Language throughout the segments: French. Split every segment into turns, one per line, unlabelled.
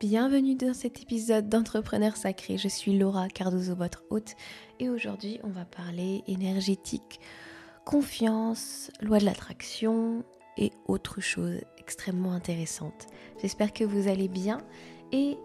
Bienvenue dans cet épisode d'Entrepreneur Sacré. Je suis Laura Cardozo, votre hôte, et aujourd'hui on va parler énergétique, confiance, loi de l'attraction et autre chose extrêmement intéressante. J'espère que vous allez bien et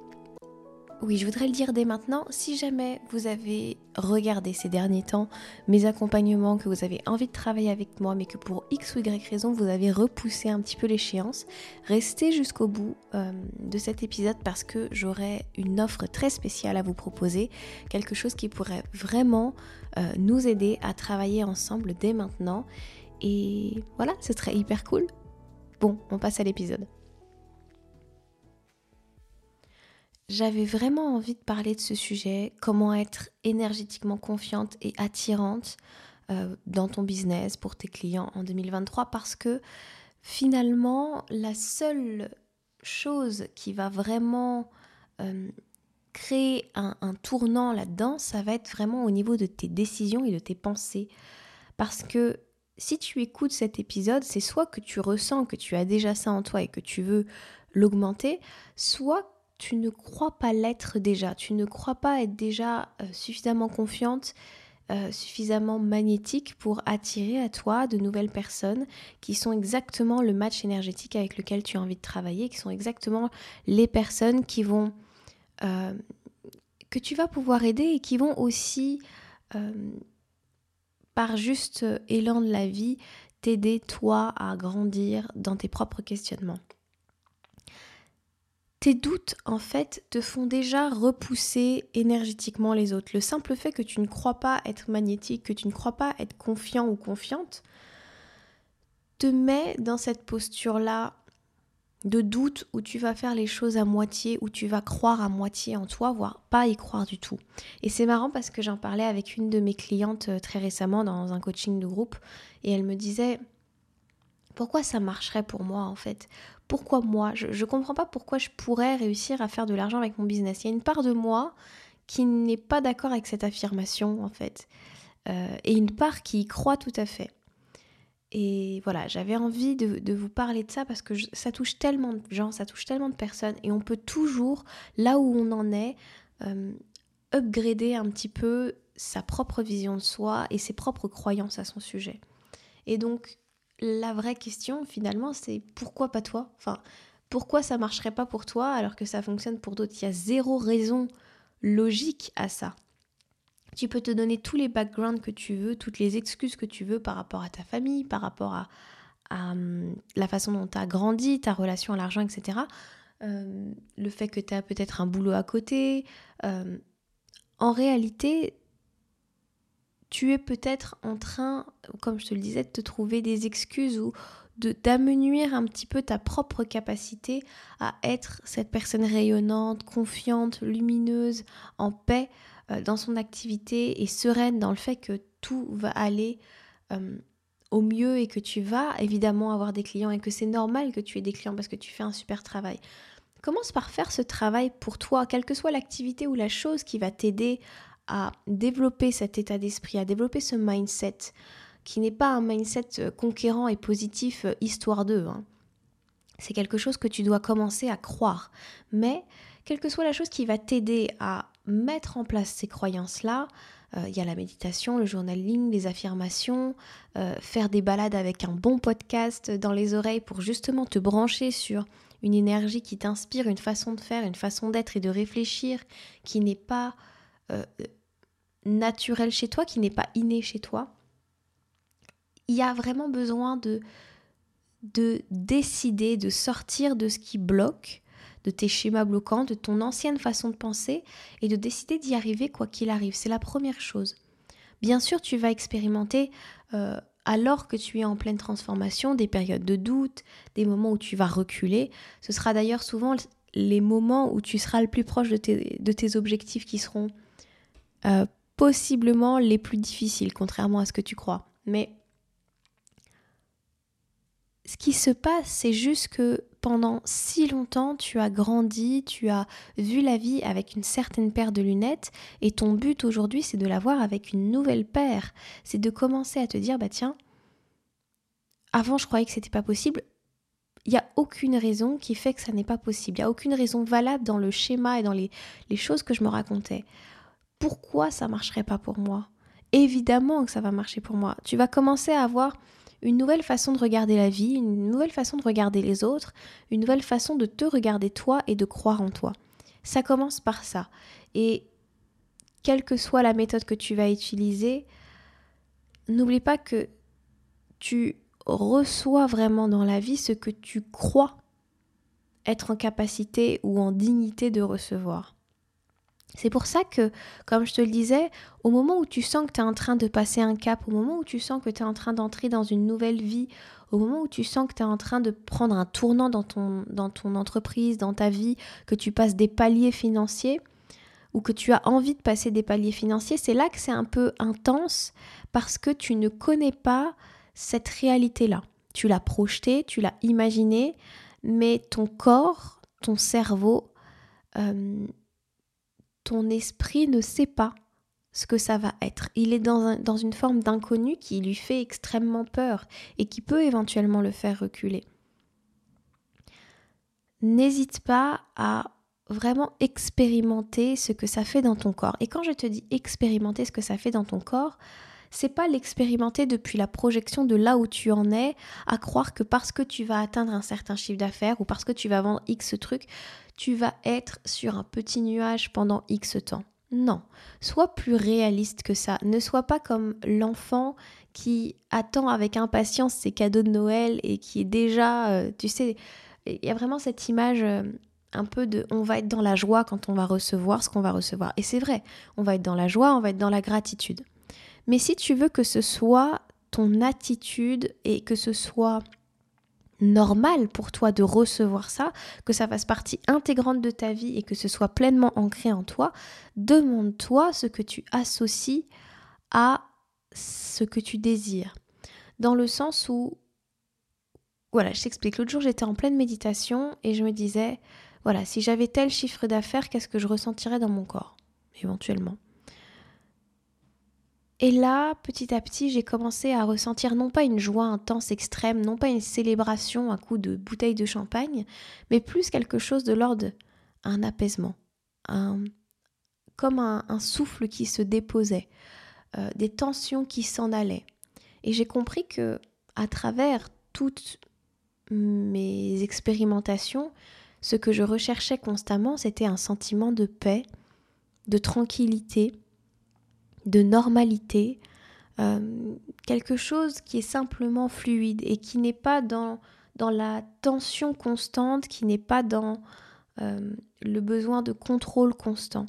oui, je voudrais le dire dès maintenant, si jamais vous avez regardé ces derniers temps mes accompagnements, que vous avez envie de travailler avec moi, mais que pour X ou Y raison, vous avez repoussé un petit peu l'échéance, restez jusqu'au bout euh, de cet épisode parce que j'aurai une offre très spéciale à vous proposer, quelque chose qui pourrait vraiment euh, nous aider à travailler ensemble dès maintenant. Et voilà, ce serait hyper cool. Bon, on passe à l'épisode. J'avais vraiment envie de parler de ce sujet, comment être énergétiquement confiante et attirante euh, dans ton business pour tes clients en 2023 parce que finalement la seule chose qui va vraiment euh, créer un, tournant là-dedans, ça va être vraiment au niveau de tes décisions et de tes pensées. Parce que si tu écoutes cet épisode, c'est soit que tu ressens que tu as déjà ça en toi et que tu veux l'augmenter, soit tu ne crois pas l'être déjà, tu ne crois pas être déjà euh, suffisamment confiante, euh, suffisamment magnétique pour attirer à toi de nouvelles personnes qui sont exactement le match énergétique avec lequel tu as envie de travailler, qui sont exactement les personnes qui vont euh, que tu vas pouvoir aider et qui vont aussi par juste élan de la vie t'aider toi à grandir dans tes propres questionnements tes doutes, en fait, te font déjà repousser énergétiquement les autres. Le simple fait que tu ne crois pas être magnétique, que tu ne crois pas être confiant ou confiante, te met dans cette posture-là de doute où tu vas faire les choses à moitié, où tu vas croire à moitié en toi, voire pas y croire du tout. Et c'est marrant parce que j'en parlais avec une de mes clientes euh, très récemment dans un coaching de groupe, et elle me disait, pourquoi ça marcherait pour moi en fait? Pourquoi moi Je ne comprends pas pourquoi je pourrais réussir à faire de l'argent avec mon business. Il y a une part de moi qui n'est pas d'accord avec cette affirmation en fait. Euh, et une part qui y croit tout à fait. Et voilà, j'avais envie de, vous parler de ça parce que ça touche tellement de gens, ça touche tellement de personnes et on peut toujours, là où on en est, euh, upgrader un petit peu sa propre vision de soi et ses propres croyances à son sujet. Et donc, la vraie question finalement c'est pourquoi pas toi? Enfin, pourquoi ça marcherait pas pour toi alors que ça fonctionne pour d'autres? Il y a zéro raison logique à ça. Tu peux te donner tous les backgrounds que tu veux, toutes les excuses que tu veux par rapport à ta famille, par rapport à, hum, la façon dont tu as grandi, ta relation à l'argent, etc. Euh, le fait que tu as peut-être un boulot à côté. Euh, en réalité, tu es peut-être en train, comme je te le disais, de te trouver des excuses ou de un petit peu ta propre capacité à être cette personne rayonnante, confiante, lumineuse, en paix euh, dans son activité et sereine dans le fait que tout va aller euh, au mieux et que tu vas évidemment avoir des clients et que c'est normal que tu aies des clients parce que tu fais un super travail. Commence par faire ce travail pour toi, quelle que soit l'activité ou la chose qui va t'aider à développer cet état d'esprit, à développer ce mindset, qui n'est pas un mindset euh, conquérant et positif euh, histoire d'eux. Hein. C'est quelque chose que tu dois commencer à croire. Mais, quelle que soit la chose qui va t'aider à mettre en place ces croyances-là, euh, il y a la méditation, le journaling, les affirmations, faire des balades avec un bon podcast dans les oreilles pour justement te brancher sur une énergie qui t'inspire, une façon de faire, une façon d'être et de réfléchir qui n'est pas naturel chez toi, qui n'est pas inné chez toi, il y a vraiment besoin de, de décider, de sortir de ce qui bloque, de tes schémas bloquants, de ton ancienne façon de penser, et de décider d'y arriver quoi qu'il arrive. C'est la première chose. Bien sûr, tu vas expérimenter, euh, alors que tu es en pleine transformation, des périodes de doute, des moments où tu vas reculer. Ce sera d'ailleurs souvent les moments où tu seras le plus proche de tes, de tes objectifs qui seront euh, possiblement les plus difficiles, contrairement à ce que tu crois. Mais ce qui se passe, c'est juste que pendant si longtemps, tu as grandi, tu as vu la vie avec une certaine paire de lunettes, et ton but aujourd'hui, c'est de la voir avec une nouvelle paire. C'est de commencer à te dire, bah tiens, avant je croyais que c'était pas possible, il n'y a aucune raison qui fait que ça n'est pas possible. Il n'y a aucune raison valable dans le schéma et dans les, les choses que je me racontais. Pourquoi ça marcherait pas pour moi? Évidemment que ça va marcher pour moi. Tu vas commencer à avoir une nouvelle façon de regarder la vie, une nouvelle façon de regarder les autres, une nouvelle façon de te regarder toi et de croire en toi. Ça commence par ça. Et quelle que soit la méthode que tu vas utiliser, n'oublie pas que tu reçois vraiment dans la vie ce que tu crois être en capacité ou en dignité de recevoir. C'est pour ça que, comme je te le disais, au moment où tu sens que tu es en train de passer un cap, au moment où tu sens que tu es en train d'entrer dans une nouvelle vie, au moment où tu sens que tu es en train de prendre un tournant dans ton, entreprise, dans ta vie, que tu passes des paliers financiers, ou que tu as envie de passer des paliers financiers, c'est là que c'est un peu intense parce que tu ne connais pas cette réalité-là. Tu l'as projetée, tu l'as imaginée, mais ton corps, ton cerveau, euh, ton esprit ne sait pas ce que ça va être. Il est dans, une forme d'inconnu qui lui fait extrêmement peur et qui peut éventuellement le faire reculer. N'hésite pas à vraiment expérimenter ce que ça fait dans ton corps. Et quand je te dis expérimenter ce que ça fait dans ton corps, c'est pas l'expérimenter depuis la projection de là où tu en es, à croire que parce que tu vas atteindre un certain chiffre d'affaires ou parce que tu vas vendre X truc, tu vas être sur un petit nuage pendant X temps. Non, sois plus réaliste que ça. Ne sois pas comme l'enfant qui attend avec impatience ses cadeaux de Noël et qui est déjà, euh, tu sais, il y a vraiment cette image euh, un peu de on va être dans la joie quand on va recevoir ce qu'on va recevoir. Et c'est vrai, on va être dans la joie, on va être dans la gratitude. Mais si tu veux que ce soit ton attitude et que ce soit normal pour toi de recevoir ça, que ça fasse partie intégrante de ta vie et que ce soit pleinement ancré en toi, demande-toi ce que tu associes à ce que tu désires. Dans le sens où, voilà, je t'explique, l'autre jour j'étais en pleine méditation et je me disais, voilà, si j'avais tel chiffre d'affaires, qu'est-ce que je ressentirais dans mon corps, éventuellement? Et là, petit à petit, j'ai commencé à ressentir non pas une joie intense extrême, non pas une célébration à coup de bouteille de champagne, mais plus quelque chose de l'ordre un apaisement, un, comme un, souffle qui se déposait, euh, des tensions qui s'en allaient. Et j'ai compris que à travers toutes mes expérimentations, ce que je recherchais constamment, c'était un sentiment de paix, de tranquillité, de normalité, euh, quelque chose qui est simplement fluide et qui n'est pas dans, dans la tension constante, qui n'est pas dans euh, le besoin de contrôle constant.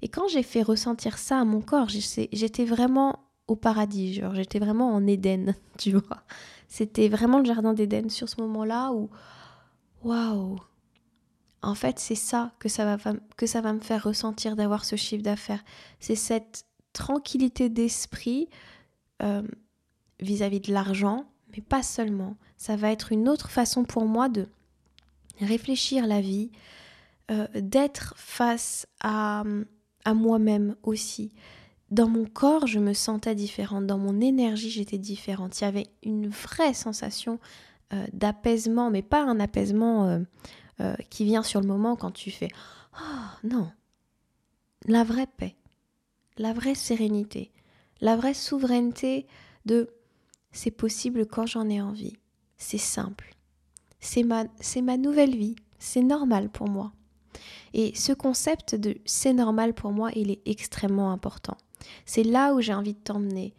Et quand j'ai fait ressentir ça à mon corps, j'étais vraiment au paradis, genre j'étais vraiment en Éden, tu vois. C'était vraiment le jardin d'Éden sur ce moment-là où, waouh, en fait c'est ça que ça va, que ça va me faire ressentir d'avoir ce chiffre d'affaires. C'est cette tranquillité d'esprit euh, vis-à-vis de l'argent, mais pas seulement. Ça va être une autre façon pour moi de réfléchir la vie, euh, d'être face à, à moi-même aussi. Dans mon corps, je me sentais différente, dans mon énergie, j'étais différente. Il y avait une vraie sensation euh, d'apaisement, mais pas un apaisement qui vient sur le moment quand tu fais Oh non, la vraie paix la vraie sérénité, la vraie souveraineté de c'est possible quand j'en ai envie. C'est simple. C'est ma, nouvelle vie. C'est normal pour moi. Et ce concept de c'est normal pour moi, il est extrêmement important. C'est là où j'ai envie de t'emmener.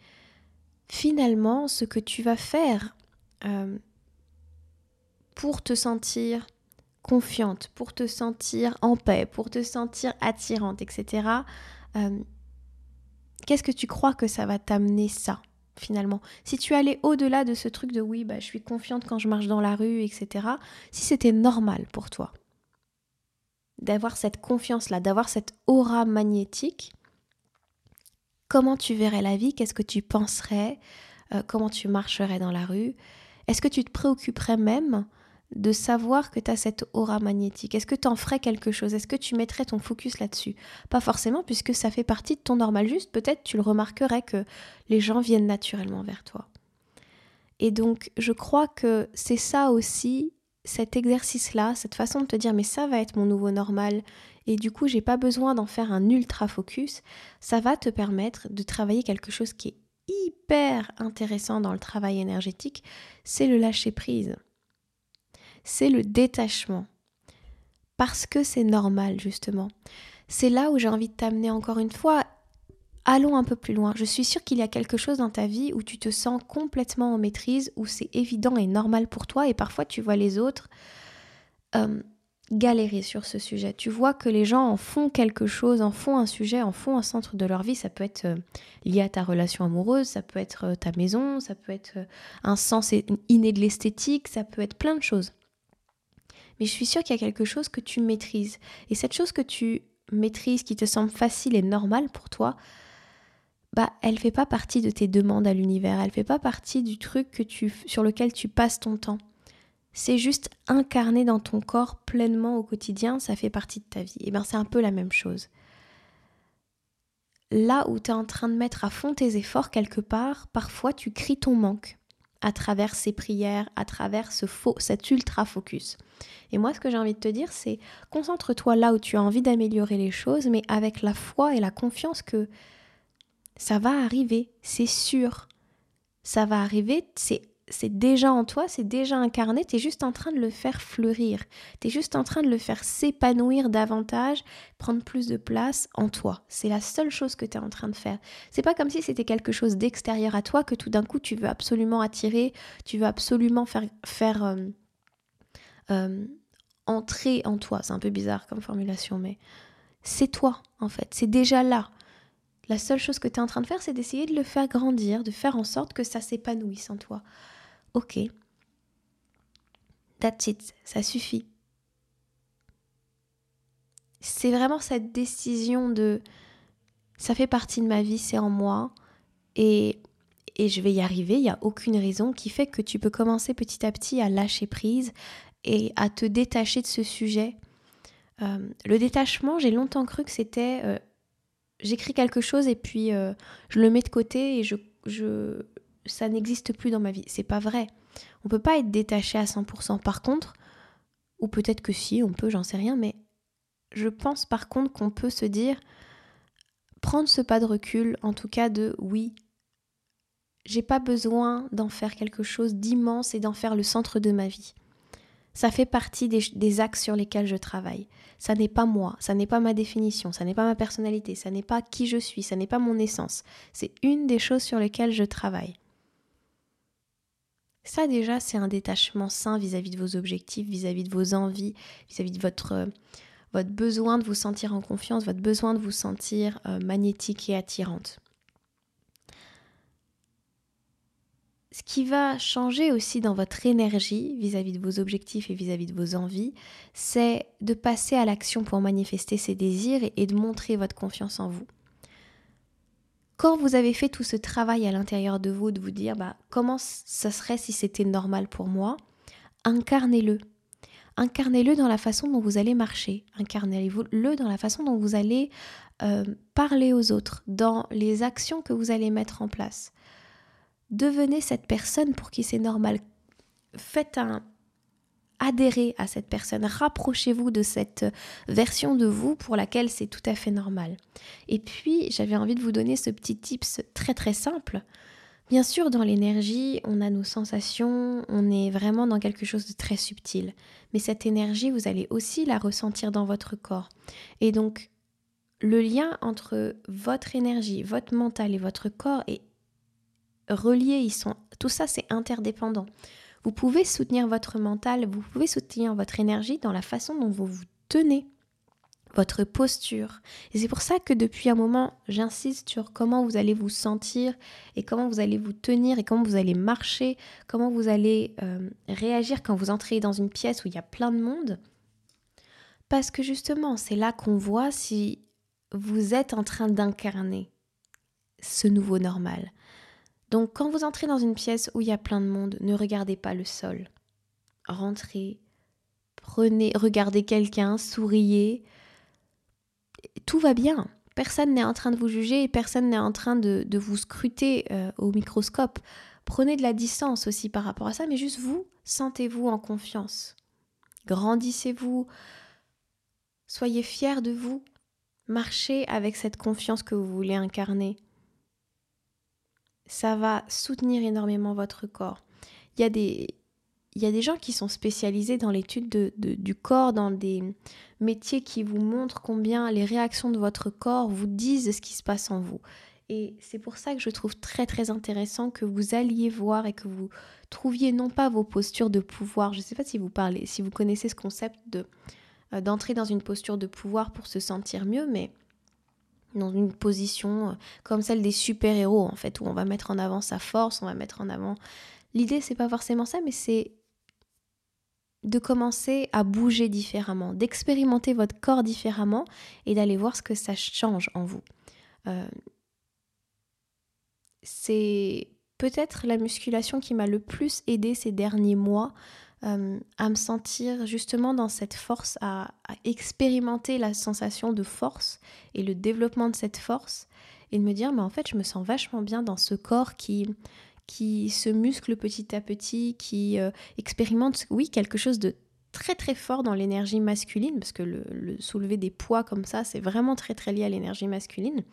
Finalement, ce que tu vas faire euh, pour te sentir confiante, pour te sentir en paix, pour te sentir attirante, etc., qu'est-ce que tu crois que ça va t'amener ça finalement? Si tu allais au-delà de ce truc de oui, bah, je suis confiante quand je marche dans la rue, etc., si c'était normal pour toi d'avoir cette confiance-là, d'avoir cette aura magnétique, comment tu verrais la vie? Qu'est-ce que tu penserais? Euh, Comment tu marcherais dans la rue? Est-ce que tu te préoccuperais même de savoir que tu as cette aura magnétique Est-ce que tu en ferais quelque chose? Est-ce que tu mettrais ton focus là-dessus? Pas forcément, puisque ça fait partie de ton normal, juste peut-être tu le remarquerais que les gens viennent naturellement vers toi. Et donc, je crois que c'est ça aussi cet exercice-là, cette façon de te dire mais ça va être mon nouveau normal et du coup j'ai pas besoin d'en faire un ultra focus, ça va te permettre de travailler quelque chose qui est hyper intéressant dans le travail énergétique, c'est le lâcher prise. C'est le détachement. Parce que c'est normal justement. C'est là où j'ai envie de t'amener encore une fois Allons un peu plus loin. Je suis sûre qu'il y a quelque chose dans ta vie où tu te sens complètement en maîtrise, où c'est évident et normal pour toi, et parfois tu vois les autres euh, galérer sur ce sujet. Tu vois que les gens en font quelque chose, en font un sujet, en font un centre de leur vie. Ça peut être euh, lié à ta relation amoureuse, ça peut être euh, ta maison, ça peut être un sens inné de l'esthétique, ça peut être plein de choses. Mais je suis sûre qu'il y a quelque chose que tu maîtrises. Et cette chose que tu maîtrises, qui te semble facile et normale pour toi, bah, elle fait pas partie de tes demandes à l'univers, elle fait pas partie du truc que tu, sur lequel tu passes ton temps. C'est juste incarné dans ton corps pleinement au quotidien, ça fait partie de ta vie. Et bien c'est un peu la même chose. Là où tu es en train de mettre à fond tes efforts quelque part, parfois tu cries ton manque à travers ces prières, à travers ce faux, cet ultra focus. Et moi, ce que j'ai envie de te dire, c'est concentre-toi là où tu as envie d'améliorer les choses, mais avec la foi et la confiance que ça va arriver, c'est sûr. Ça va arriver, c'est c'est déjà en toi, c'est déjà incarné, tu es juste en train de le faire fleurir, tu es juste en train de le faire s'épanouir davantage, prendre plus de place en toi. C'est la seule chose que tu es en train de faire. C'est pas comme si c'était quelque chose d'extérieur à toi que tout d'un coup tu veux absolument attirer, tu veux absolument faire, euh, euh, entrer en toi. C'est un peu bizarre comme formulation, mais c'est toi en fait, c'est déjà là. La seule chose que tu es en train de faire, c'est d'essayer de le faire grandir, de faire en sorte que ça s'épanouisse en toi. Ok. That's it, ça suffit. C'est vraiment cette décision de ça fait partie de ma vie, c'est en moi et, et je vais y arriver, il n'y a aucune raison qui fait que tu peux commencer petit à petit à lâcher prise et à te détacher de ce sujet. Euh, le détachement, j'ai longtemps cru que c'était euh, j'écris quelque chose et puis euh, je le mets de côté et je, je ça n'existe plus dans ma vie. C'est pas vrai. On peut pas être détaché à 100%. Par contre, ou peut-être que si, on peut, j'en sais rien, mais je pense par contre qu'on peut se dire, prendre ce pas de recul, en tout cas de oui, j'ai pas besoin d'en faire quelque chose d'immense et d'en faire le centre de ma vie. Ça fait partie des, axes sur lesquels je travaille. Ça n'est pas moi, ça n'est pas ma définition, ça n'est pas ma personnalité, ça n'est pas qui je suis, ça n'est pas mon essence. C'est une des choses sur lesquelles je travaille. Ça déjà, c'est un détachement sain vis-à-vis de vos objectifs, vis-à-vis de vos envies, vis-à-vis de votre, votre besoin de vous sentir en confiance, votre besoin de vous sentir euh, magnétique et attirante. Ce qui va changer aussi dans votre énergie vis-à-vis de vos objectifs et vis-à-vis de vos envies, c'est de passer à l'action pour manifester ces désirs et, de montrer votre confiance en vous. Quand vous avez fait tout ce travail à l'intérieur de vous, de vous dire bah, comment ça serait si c'était normal pour moi, incarnez-le. Incarnez-le dans la façon dont vous allez marcher, incarnez-le dans la façon dont vous allez euh, parler aux autres, dans les actions que vous allez mettre en place. Devenez cette personne pour qui c'est normal. Faites un adhérez à cette personne, rapprochez-vous de cette version de vous pour laquelle c'est tout à fait normal. Et puis, j'avais envie de vous donner ce petit tips très très simple. Bien sûr, dans l'énergie, on a nos sensations, on est vraiment dans quelque chose de très subtil. Mais cette énergie, vous allez aussi la ressentir dans votre corps. Et donc, le lien entre votre énergie, votre mental et votre corps est reliés, ils sont, tout ça c'est interdépendant. Vous pouvez soutenir votre mental, vous pouvez soutenir votre énergie dans la façon dont vous vous tenez, votre posture. Et c'est pour ça que depuis un moment, j'insiste sur comment vous allez vous sentir et comment vous allez vous tenir et comment vous allez marcher, comment vous allez euh, réagir quand vous entrez dans une pièce où il y a plein de monde. Parce que justement, c'est là qu'on voit si vous êtes en train d'incarner ce nouveau normal. Donc quand vous entrez dans une pièce où il y a plein de monde, ne regardez pas le sol. Rentrez, prenez, regardez quelqu'un, souriez. Tout va bien. Personne n'est en train de vous juger et personne n'est en train de, vous scruter euh, au microscope. Prenez de la distance aussi par rapport à ça, mais juste vous, sentez-vous en confiance. grandissez-vous, soyez fiers de vous, marchez avec cette confiance que vous voulez incarner. Ça va soutenir énormément votre corps. Il y a des, il y a des gens qui sont spécialisés dans l'étude de, du corps, dans des métiers qui vous montrent combien les réactions de votre corps vous disent ce qui se passe en vous. Et c'est pour ça que je trouve très très intéressant que vous alliez voir et que vous trouviez non pas vos postures de pouvoir, je ne sais pas si vous parlez, si vous connaissez ce concept de euh, d'entrer dans une posture de pouvoir pour se sentir mieux, mais dans une position euh, comme celle des super-héros en fait, où on va mettre en avant sa force, on va mettre en avant. L'idée c'est pas forcément ça, mais c'est de commencer à bouger différemment, d'expérimenter votre corps différemment et d'aller voir ce que ça change en vous. Euh, c'est peut-être la musculation qui m'a le plus aidé ces derniers mois euh, à me sentir justement dans cette force, à, expérimenter la sensation de force et le développement de cette force et de me dire mais en fait je me sens vachement bien dans ce corps qui qui se muscle petit à petit, qui euh, expérimente, oui, quelque chose de très très fort dans l'énergie masculine, parce que le, soulever des poids comme ça, c'est vraiment très très lié à l'énergie masculine.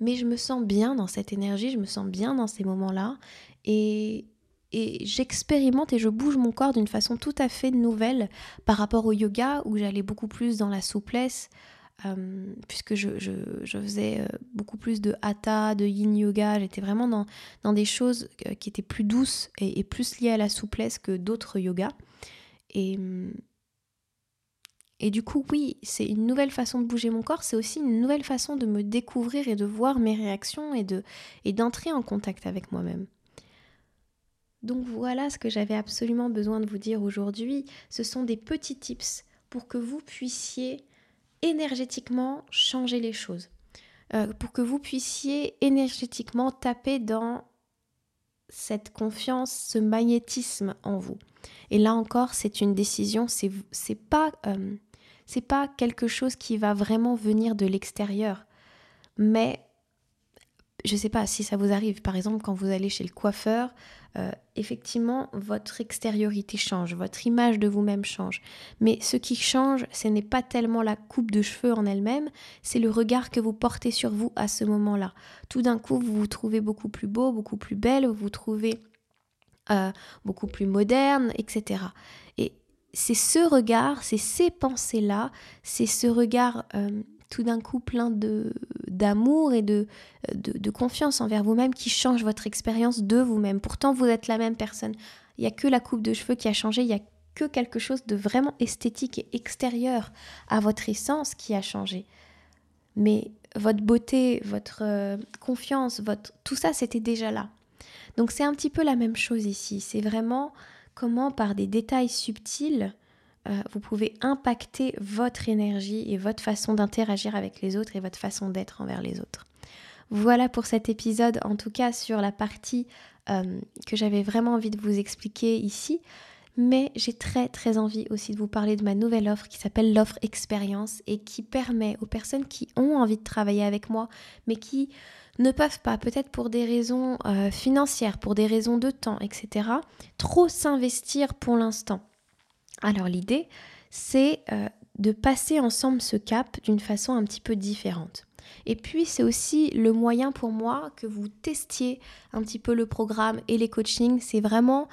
Mais je me sens bien dans cette énergie, je me sens bien dans ces moments-là, et, et j'expérimente et je bouge mon corps d'une façon tout à fait nouvelle par rapport au yoga, où j'allais beaucoup plus dans la souplesse, euh, puisque je, faisais euh, beaucoup plus de hatha, de yin yoga, j'étais vraiment dans, des choses euh, qui étaient plus douces et, plus liées à la souplesse que d'autres yogas. Et, et du coup, oui, c'est une nouvelle façon de bouger mon corps, c'est aussi une nouvelle façon de me découvrir et de voir mes réactions et, de, et d'entrer en contact avec moi-même. Donc voilà ce que j'avais absolument besoin de vous dire aujourd'hui. Ce sont des petits tips pour que vous puissiez énergétiquement changer les choses, euh, pour que vous puissiez énergétiquement taper dans cette confiance, ce magnétisme en vous. Et là encore, c'est une décision, c'est pas euh, pas quelque chose qui va vraiment venir de l'extérieur, mais je sais pas si ça vous arrive, par exemple quand vous allez chez le coiffeur, euh, effectivement, votre extériorité change, votre image de vous-même change. Mais ce qui change, ce n'est pas tellement la coupe de cheveux en elle-même, c'est le regard que vous portez sur vous à ce moment-là. Tout d'un coup, vous vous trouvez beaucoup plus beau, beaucoup plus belle, vous vous trouvez euh, beaucoup plus moderne, etc. Et c'est ce regard, c'est ces pensées-là, c'est ce regard... Euh, tout d'un coup plein de d'amour et de, de, confiance envers vous-même qui change votre expérience de vous-même. Pourtant, vous êtes la même personne. Il n'y a que la coupe de cheveux qui a changé, il n'y a que quelque chose de vraiment esthétique et extérieur à votre essence qui a changé. Mais votre beauté, votre euh, confiance, votre tout ça, c'était déjà là. Donc c'est un petit peu la même chose ici. C'est vraiment comment par des détails subtils, euh, vous pouvez impacter votre énergie et votre façon d'interagir avec les autres et votre façon d'être envers les autres. Voilà pour cet épisode, en tout cas sur la partie euh, que j'avais vraiment envie de vous expliquer ici. Mais j'ai très très envie aussi de vous parler de ma nouvelle offre qui s'appelle l'offre expérience et qui permet aux personnes qui ont envie de travailler avec moi mais qui ne peuvent pas, peut-être pour des raisons euh, financières, pour des raisons de temps, etc., trop s'investir pour l'instant. Alors l'idée, c'est euh, de passer ensemble ce cap d'une façon un petit peu différente. Et puis c'est aussi le moyen pour moi que vous testiez un petit peu le programme et les coachings. C'est vraiment,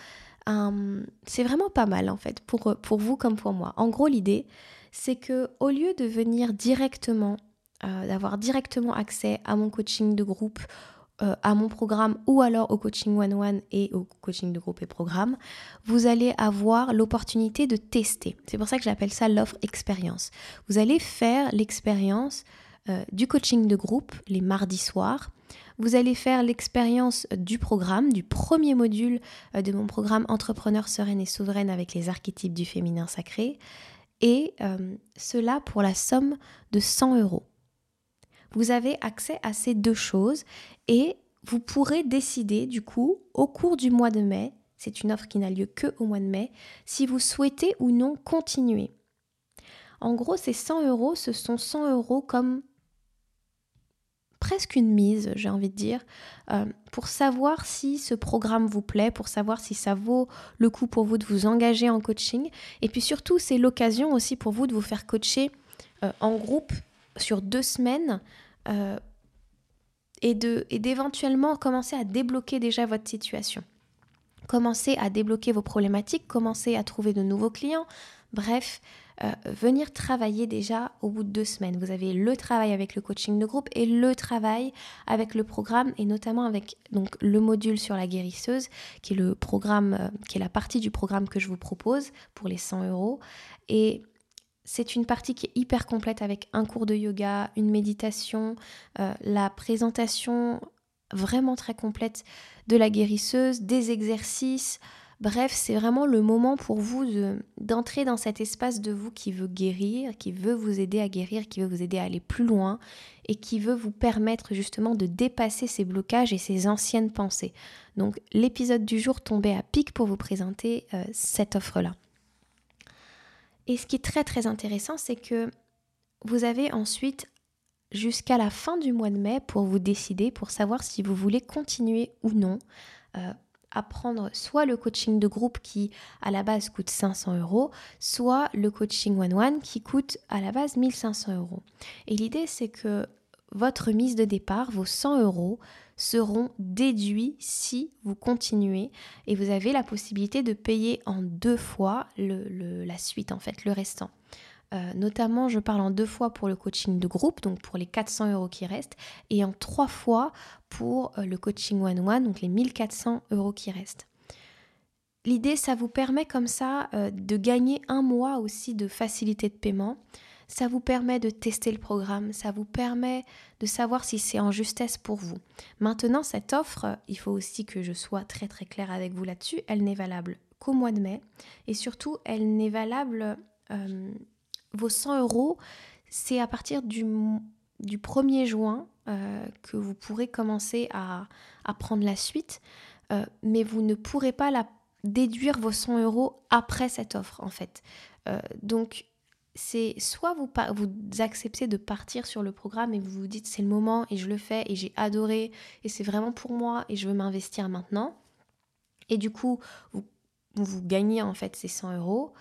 c'est vraiment pas mal en fait pour, vous comme pour moi. En gros l'idée, c'est que au lieu de venir directement, euh, d'avoir directement accès à mon coaching de groupe euh, à mon programme ou alors au coaching one-one et au coaching de groupe et programme, vous allez avoir l'opportunité de tester. C'est pour ça que j'appelle ça l'offre expérience. Vous allez faire l'expérience euh, du coaching de groupe les mardis soirs. Vous allez faire l'expérience du programme, du premier module euh, de mon programme Entrepreneur sereine et souveraine avec les archétypes du féminin sacré. Et cela pour la somme de 100 euros vous avez accès à ces deux choses et vous pourrez décider du coup au cours du mois de mai, c'est une offre qui n'a lieu que au mois de mai, si vous souhaitez ou non continuer. En gros, ces 100 euros, ce sont 100 euros comme presque une mise, j'ai envie de dire, euh, pour savoir si ce programme vous plaît, pour savoir si ça vaut le coup pour vous de vous engager en coaching. Et puis surtout, c'est l'occasion aussi pour vous de vous faire coacher euh, en groupe sur deux semaines euh, et d'éventuellement commencer à débloquer déjà votre situation. Commencer à débloquer vos problématiques, commencer à trouver de nouveaux clients. Bref, euh, venir travailler déjà au bout de deux semaines. Vous avez le travail avec le coaching de groupe et le travail avec le programme et notamment avec donc le module sur la guérisseuse qui est le programme, euh, qui est la partie du programme que je vous propose pour les 100 euros. Et c'est une partie qui est hyper complète avec un cours de yoga, une méditation, euh, la présentation vraiment très complète de la guérisseuse, des exercices, Bref, c'est vraiment le moment pour vous d'entrer dans cet espace de vous qui veut guérir, qui veut vous aider à guérir, qui veut vous aider à aller plus loin et qui veut vous permettre justement de dépasser ces blocages et ces anciennes pensées. Donc l'épisode du jour tombait à pic pour vous présenter euh, cette offre-là. Et ce qui est très très intéressant, c'est que vous avez ensuite jusqu'à la fin du mois de mai pour vous décider, pour savoir si vous voulez continuer ou non. Euh, apprendre soit le coaching de groupe qui à la base coûte 500 euros, soit le coaching one-one qui coûte à la base 1500 euros. Et l'idée c'est que votre mise de départ, vos 100 euros, seront déduits si vous continuez et vous avez la possibilité de payer en deux fois la suite en fait, le restant. Euh, notamment, je parle en deux fois pour le coaching de groupe, donc pour les 400 euros qui restent, et en trois fois pour euh, le coaching one-one, donc les 1400 euros qui restent. L'idée, ça vous permet comme ça euh, de gagner un mois aussi de facilité de paiement. Ça vous permet de tester le programme, ça vous permet de savoir si c'est en justesse pour vous. Maintenant, cette offre, il faut aussi que je sois très très claire avec vous là-dessus, elle n'est valable qu'au mois de mai et surtout, elle n'est valable vos 100 euros, c'est à partir du, du 1er juin euh, que vous pourrez commencer à, prendre la suite, euh, mais vous ne pourrez pas la, déduire vos 100 euros après cette offre en fait. Euh, donc c'est soit vous, vous acceptez de partir sur le programme et vous vous dites c'est le moment et je le fais et j'ai adoré et c'est vraiment pour moi et je veux m'investir maintenant. Et du coup, vous, vous gagnez en fait ces 100 euros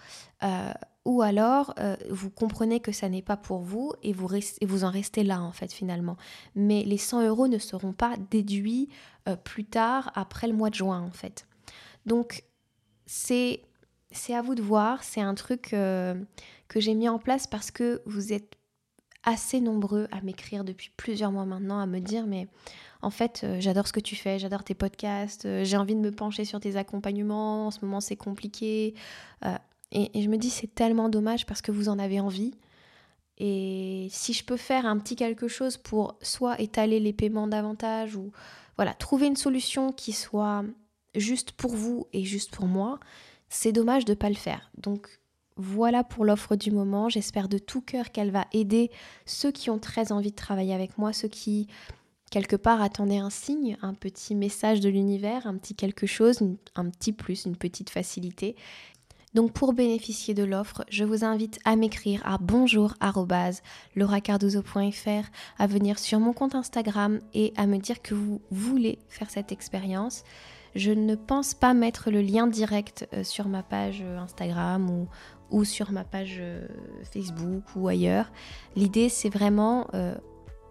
ou alors euh, vous comprenez que ça n'est pas pour vous et vous, vous en restez là en fait finalement. Mais les 100 euros ne seront pas déduits euh, plus tard après le mois de juin en fait. Donc c'est à vous de voir, c'est un truc euh, que j'ai mis en place parce que vous êtes assez nombreux à m'écrire depuis plusieurs mois maintenant, à me dire mais en fait j'adore ce que tu fais, j'adore tes podcasts, j'ai envie de me pencher sur tes accompagnements, en ce moment c'est compliqué. Et, je me dis, c'est tellement dommage parce que vous en avez envie. Et si je peux faire un petit quelque chose pour soit étaler les paiements davantage ou voilà, trouver une solution qui soit juste pour vous et juste pour moi, c'est dommage de ne pas le faire. Donc voilà pour l'offre du moment. J'espère de tout cœur qu'elle va aider ceux qui ont très envie de travailler avec moi, ceux qui quelque part attendaient un signe, un petit message de l'univers, un petit quelque chose, un petit plus, une petite facilité. Donc pour bénéficier de l'offre, je vous invite à m'écrire à bonjour@lauracardozo.fr, à venir sur mon compte Instagram et à me dire que vous voulez faire cette expérience. Je ne pense pas mettre le lien direct euh, sur ma page euh, Instagram ou, sur ma page euh, Facebook ou ailleurs. L'idée c'est vraiment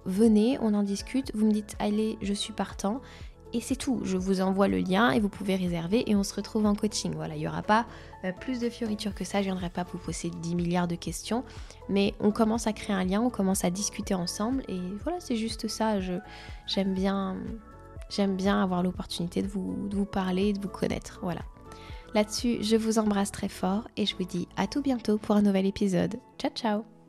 venez, on en discute, vous me dites allez, je suis partant et c'est tout. Je vous envoie le lien et vous pouvez réserver et on se retrouve en coaching. Voilà, il n'y aura pas plus de fioritures que ça. Je ne viendrai pas vous poser 10 milliards de questions, mais on commence à créer un lien, on commence à discuter ensemble et voilà, c'est juste ça. j'aime bien, j'aime bien avoir l'opportunité de vous, parler, de vous connaître. Voilà. Là-dessus, je vous embrasse très fort et je vous dis à tout bientôt pour un nouvel épisode. Ciao ciao